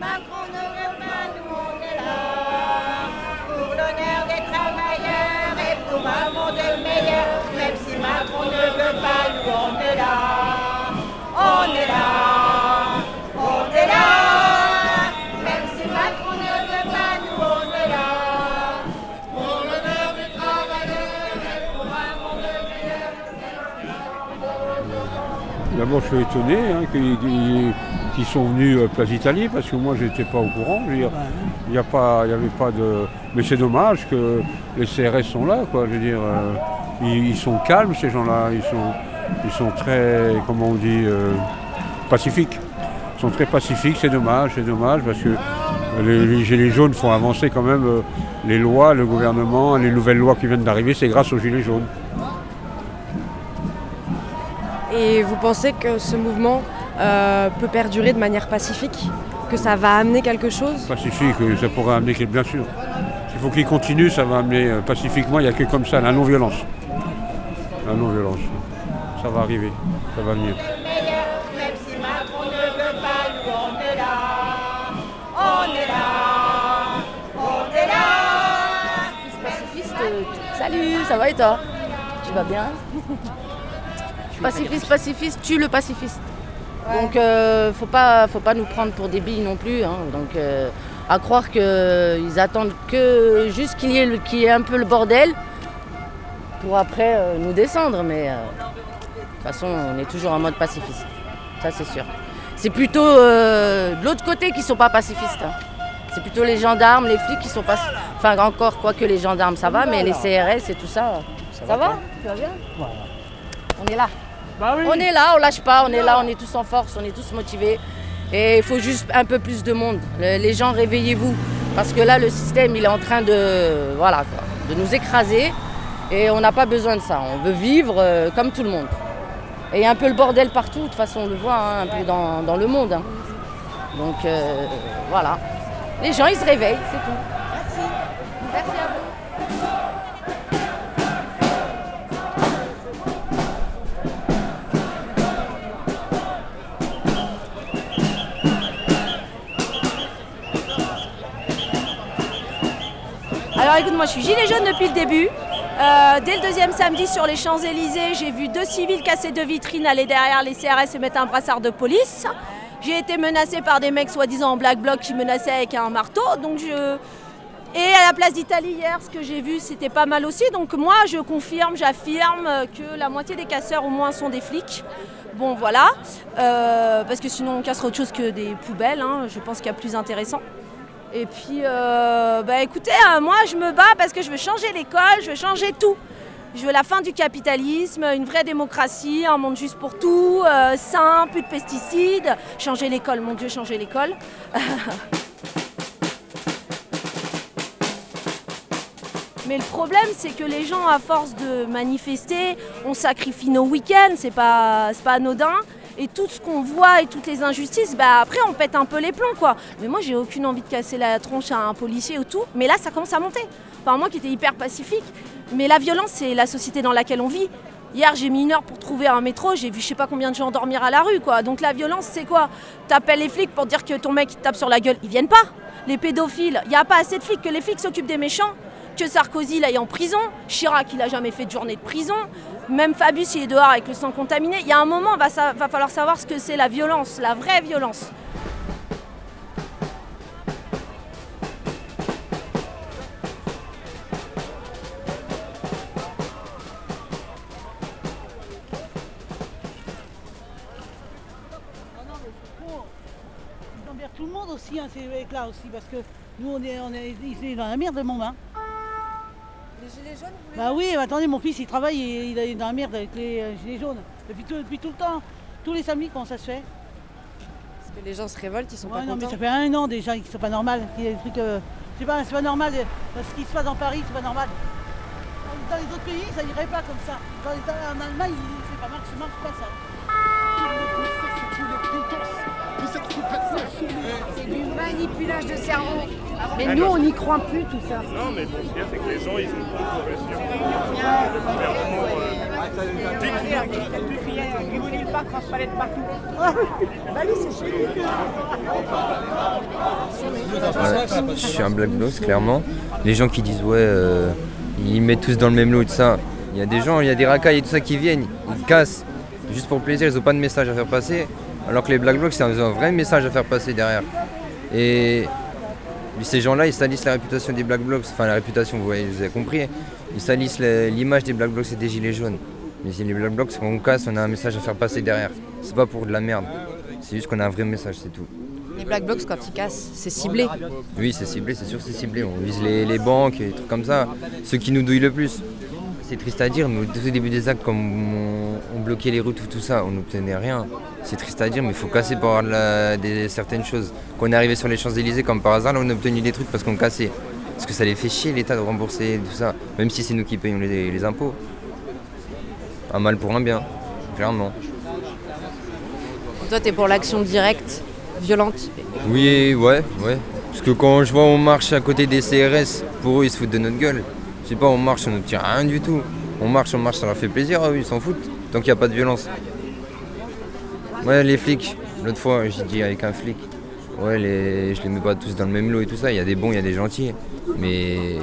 Macron D'abord, je suis étonné hein, qu'ils qu'ils sont venus euh, place d'Italie parce que moi, je n'étais pas au courant. Il a pas, il y avait pas de. Mais c'est dommage que les CRS sont là, quoi. Je veux dire, euh, ils, ils sont calmes ces gens-là. Ils sont, ils sont très, comment on dit, euh, pacifiques. Ils sont très pacifiques. C'est dommage, c'est dommage parce que les, les gilets jaunes font avancer quand même euh, les lois, le gouvernement, les nouvelles lois qui viennent d'arriver. C'est grâce aux gilets jaunes. Et vous pensez que ce mouvement euh, peut perdurer de manière pacifique? Que ça va amener quelque chose? Pacifique, ça pourrait amener, quelque- bien sûr. Il faut qu'il continue, ça va amener euh, pacifiquement, il n'y a que comme ça, la non-violence. La non-violence. Ça va arriver, ça va venir. meilleur, même si Macron ne veut pas, nous on est là. On est là. On est là. Pacifiste, salut, ça va et toi? Tu vas bien? Pacifiste, pacifiste, tue le pacifiste. Donc euh, faut pas, faut pas nous prendre pour des billes non plus. hein. Donc euh, à croire qu'ils attendent que juste qu'il y, ait le- qu'il y ait un peu le bordel pour après euh, nous descendre. Mais euh, de toute façon, on est toujours en mode pacifiste. Ça c'est sûr. C'est plutôt euh, de l'autre côté qui sont pas pacifistes. hein. C'est plutôt les gendarmes, les flics qui sont pas. Enfin, encore, quoique les gendarmes, ça va, mais les CRS et tout ça. Ça, va Tu vas bien? On est là. On est là, on lâche pas, on est là, on est tous en force, on est tous motivés. Et il faut juste un peu plus de monde. Le- les gens, réveillez-vous. Parce que là, le système, il est en train de, voilà, de nous écraser. Et on n'a pas besoin de ça. On veut vivre euh, comme tout le monde. Et un peu le bordel partout, de toute façon, on le voit hein, un peu dans, dans le monde. hein. Donc euh, voilà. Les gens, ils se réveillent, c'est tout. Écoute, moi je suis gilet jaune depuis le début. Euh, dès le deuxième samedi sur les Champs-Élysées, j'ai vu deux civils casser deux vitrines, aller derrière les CRS et mettre un brassard de police. J'ai été menacée par des mecs soi-disant en black bloc qui menaçaient avec un marteau. Donc je... Et à la place d'Italie hier, ce que j'ai vu, c'était pas mal aussi. Donc moi, je confirme, j'affirme que la moitié des casseurs au moins sont des flics. Bon voilà, Euh, parce que sinon on casserait autre chose que des poubelles. hein. Je pense qu'il y a plus intéressant. Et puis, euh, bah écoutez, euh, moi je me bats parce que je veux changer l'école, je veux changer tout. Je veux la fin du capitalisme, une vraie démocratie, un monde juste pour tout, euh, sain, plus de pesticides, changer l'école, mon Dieu, changer l'école. Mais le problème, c'est que les gens, à force de manifester, on sacrifie nos week-ends, c'est pas, pas anodin. Et tout ce qu'on voit et toutes les injustices, bah après on pète un peu les plombs quoi. Mais moi j'ai aucune envie de casser la tronche à un policier ou tout. Mais là ça commence à monter. Enfin moi qui étais hyper pacifique. Mais la violence c'est la société dans laquelle on vit. Hier j'ai mis une heure pour trouver un métro, j'ai vu je sais pas combien de gens dormir à la rue quoi. Donc la violence c'est quoi? T'appelles les flics pour dire que ton mec tape sur la gueule, ils viennent pas. Les pédophiles, il n'y a pas assez de flics, que les flics s'occupent des méchants que Sarkozy là, est en prison, Chirac il a jamais fait de journée de prison, même Fabius il est dehors avec le sang contaminé. Il y a un moment, va, va falloir savoir ce que c'est la violence, la vraie violence. Emmerdent tout le monde aussi, hein, ces mecs-là aussi, parce que nous, on est, dans la merde, le monde. Hein. Les gilets jaunes, vous Bah oui, mais attendez, mon fils, il travaille et il est dans la merde avec les euh, gilets jaunes. Depuis tout, depuis tout le temps, tous les samedis, comment ça se fait? Parce que les gens se révoltent, ils sont Ouais, pas non, mais contents. ça fait un an déjà que c'est pas normal. qu'il y ait des trucs, euh, c'est pas, c'est pas normal. euh, Ce qui se passe dans Paris, c'est pas normal. Dans les autres pays, ça irait pas comme ça. Dans les- en Allemagne, il- c'est pas, ça marche pas ça. C'est du manipulage de cerveau. Mais nous, on n'y croit plus, tout ça. Non, mais bon, ce qu'il y a, c'est que les gens, ils ont pas de pression. Le euh, dès qu'il- Ouais, je suis un black bloc, clairement. Les gens qui disent ouais, euh, ils mettent tous dans le même lot, tout ça. Il y a des gens, il y a des racailles et tout ça qui viennent, ils cassent juste pour le plaisir, ils n'ont pas de message à faire passer. Alors que les black blocs, c'est un, un vrai message à faire passer derrière. Et ces gens-là, ils salissent la réputation des black blocs, enfin la réputation, vous, voyez, vous avez compris. Ils salissent l'image des black blocs, c'est des gilets jaunes. Mais si les black blocs, qu'on casse, on a un message à faire passer derrière. C'est pas pour de la merde. C'est juste qu'on a un vrai message, c'est tout. Les Black Blocs, quand ils cassent, c'est ciblé. Oui, c'est ciblé, c'est sûr que c'est ciblé. On vise les, les banques et des trucs comme ça. Ceux qui nous douillent le plus. C'est triste à dire, mais au tout début des actes, comme on, on bloquait les routes, tout, tout ça, on n'obtenait rien. C'est triste à dire, mais il faut casser pour avoir la- des, certaines choses. Quand on est arrivé sur les Champs-Élysées, comme par hasard, là, on a obtenu des trucs parce qu'on cassait. Parce que ça les fait chier, l'État, de rembourser tout ça. Même si c'est nous qui payons les, les impôts. Un mal pour un bien, clairement. Toi, t'es pour l'action directe, violente? Oui, ouais, ouais. Parce que quand je vois on marche à côté des CRS, pour eux ils se foutent de notre gueule. Je sais pas, on marche, on ne tire rien du tout. On marche, on marche, ça leur fait plaisir, ils s'en foutent. Tant qu'il n'y a pas de violence. Ouais, les flics. L'autre fois, j'ai dit avec un flic. Ouais, les... je les mets pas tous dans le même lot et tout ça. Il y a des bons, il y a des gentils. Mais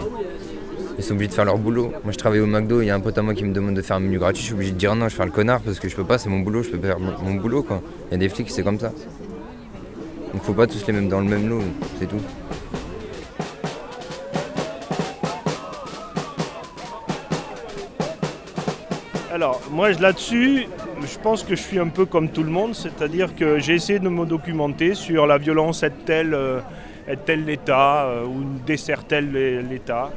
ils sont obligés de faire leur boulot. Moi, je travaille au McDo, il y a un pote à moi qui me demande de faire un menu gratuit. Je suis obligé de dire non, je fais le connard parce que je peux pas, c'est mon boulot, je peux pas faire mon boulot quoi. Il y a des flics, c'est comme ça. Donc faut pas tous les mettre dans le même lot, c'est tout. Alors, moi, là-dessus, je pense que je suis un peu comme tout le monde, c'est-à-dire que j'ai essayé de me documenter sur la violence est-elle euh, l'État euh, ou dessert-elle l'État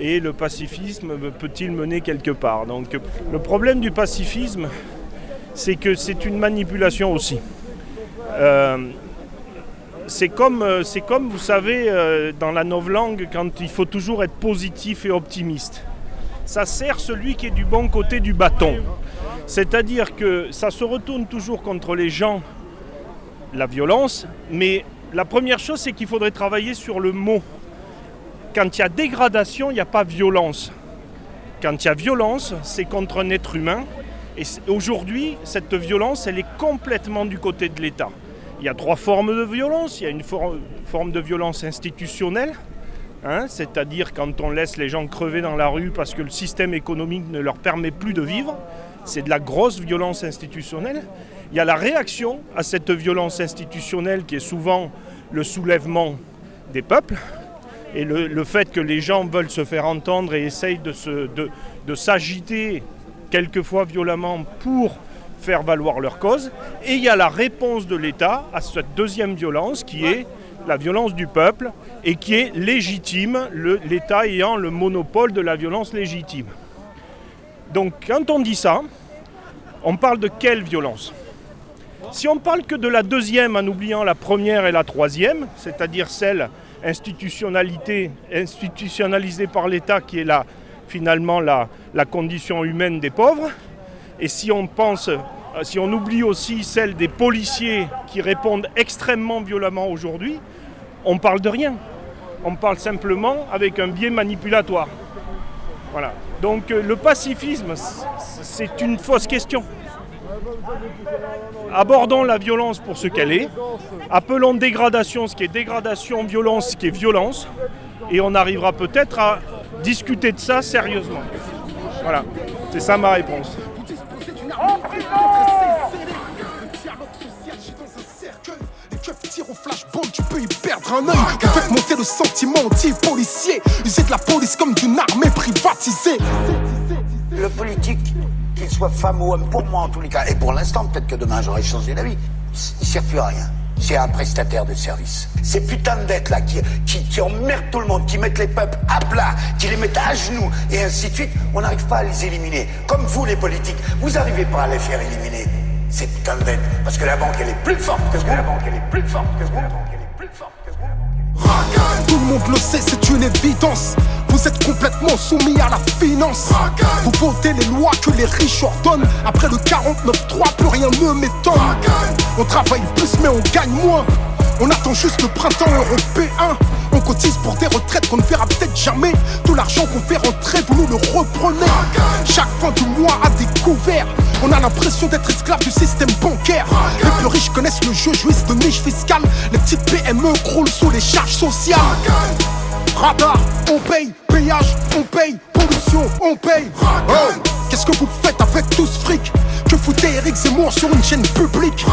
et le pacifisme peut-il mener quelque part Donc, le problème du pacifisme, c'est que c'est une manipulation aussi. Euh, c'est comme, euh, comme, vous savez, euh, dans la novlangue, quand il faut toujours être positif et optimiste ça sert celui qui est du bon côté du bâton. C'est-à-dire que ça se retourne toujours contre les gens, la violence, mais la première chose, c'est qu'il faudrait travailler sur le mot. Quand il y a dégradation, il n'y a pas violence. Quand il y a violence, c'est contre un être humain. Et aujourd'hui, cette violence, elle est complètement du côté de l'État. Il y a trois formes de violence. Il y a une for- forme de violence institutionnelle, Hein, c'est-à-dire quand on laisse les gens crever dans la rue parce que le système économique ne leur permet plus de vivre, c'est de la grosse violence institutionnelle. Il y a la réaction à cette violence institutionnelle qui est souvent le soulèvement des peuples et le, fait que les gens veulent se faire entendre et essayent de s'agiter quelquefois violemment pour faire valoir leur cause. Et il y a la réponse de l'État à cette deuxième violence qui est la violence du peuple et qui est légitime, l'État ayant le monopole de la violence légitime. Donc quand on dit ça, on parle de quelle violence? Si on parle que de la deuxième en oubliant la première et la troisième, c'est-à-dire celle institutionnalisée par l'État qui est finalement la, la condition humaine des pauvres, et si on pense, euh, si on oublie aussi celle des policiers qui répondent extrêmement violemment aujourd'hui, on parle de rien. On parle simplement avec un biais manipulatoire. Voilà. Donc euh, le pacifisme, c'est une fausse question. Abordons la violence pour ce qu'elle est. Appelons dégradation ce qui est dégradation, violence ce qui est violence. Et on arrivera peut-être à discuter de ça sérieusement. Voilà. C'est ça ma réponse. Au tu peux y perdre un œil. Faites monter le sentiment anti-policier. User de la police comme d'une armée privatisée. Le politique, qu'il soit femme ou homme, pour moi en tous les cas, et pour l'instant, peut-être que demain j'aurai changé d'avis, il sert plus à rien. C'est un prestataire de service. Ces putains de dettes là qui, qui, qui emmerdent tout le monde, qui mettent les peuples à plat, qui les mettent à genoux, et ainsi de suite, on n'arrive pas à les éliminer. Comme vous les politiques, vous n'arrivez pas à les faire éliminer. Ces putains de. Parce que la banque elle est plus forte que vous. La banque elle est plus forte que vous. La banque elle est plus forte que vous. Tout le monde le sait, c'est une évidence. Vous êtes complètement soumis à la finance. Vous votez les lois que les riches ordonnent. Après le 49-3, plus rien ne m'étonne. On travaille plus, mais on gagne moins. On attend juste le printemps européen. On On cotise pour des retraites qu'on ne verra peut-être jamais. Tout l'argent qu'on fait rentrer, vous nous le reprenez. Chaque fin du mois à découvert. On a l'impression d'être esclave du système bancaire. Les plus riches connaissent le jeu, jouissent de niche fiscale. Les petites PME croulent sous les charges sociales. Radar, on paye, péage, on paye, pollution, on paye. Oh, Qu'est-ce que vous faites avec tout ce fric? Que foutez Eric Zemmour sur une chaîne publique.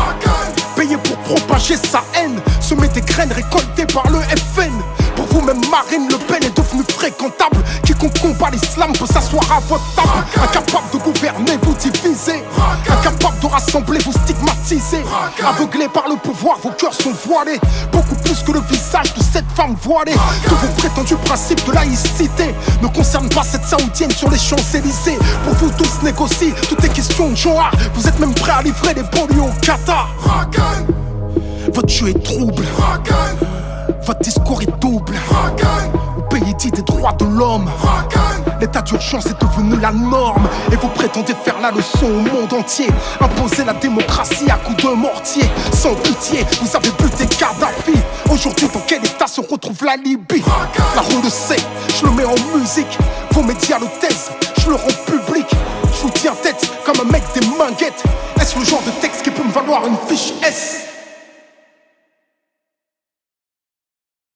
Payé pour propager sa haine. Semer des graines récoltées par le FN Pour vous même Marine Le Pen est devenue fréquentable. Quiconque combat l'islam peut s'asseoir à votre table. Incapable de gouverner, vous divisez. Incapable de rassembler, vous stigmatisez. Aveuglés par le pouvoir, vos cœurs sont voilés. Beaucoup plus que le visage de cette femme voilée. Que vos prétendus principes de laïcité Pas cette saoudienne sur les Champs-Élysées. Pour vous tous négocier, tout est question de genre Vous êtes même prêts à livrer les banlieues au Qatar. Votre jeu est trouble. Votre discours est double. Au pays dit des droits de l'homme. L'état d'urgence est devenu la norme. Et vous prétendez faire la leçon au monde entier. Imposer la démocratie à coups de mortier. Sans pitié, vous avez buté Kadhafi Aujourd'hui dans quel état se retrouve la Libye. La roue le sait, je le mets en musique. Vos médias le taisent, je le rends public. Je vous tiens tête comme un mec des manguettes Est-ce le genre de texte qui peut me valoir une fiche S?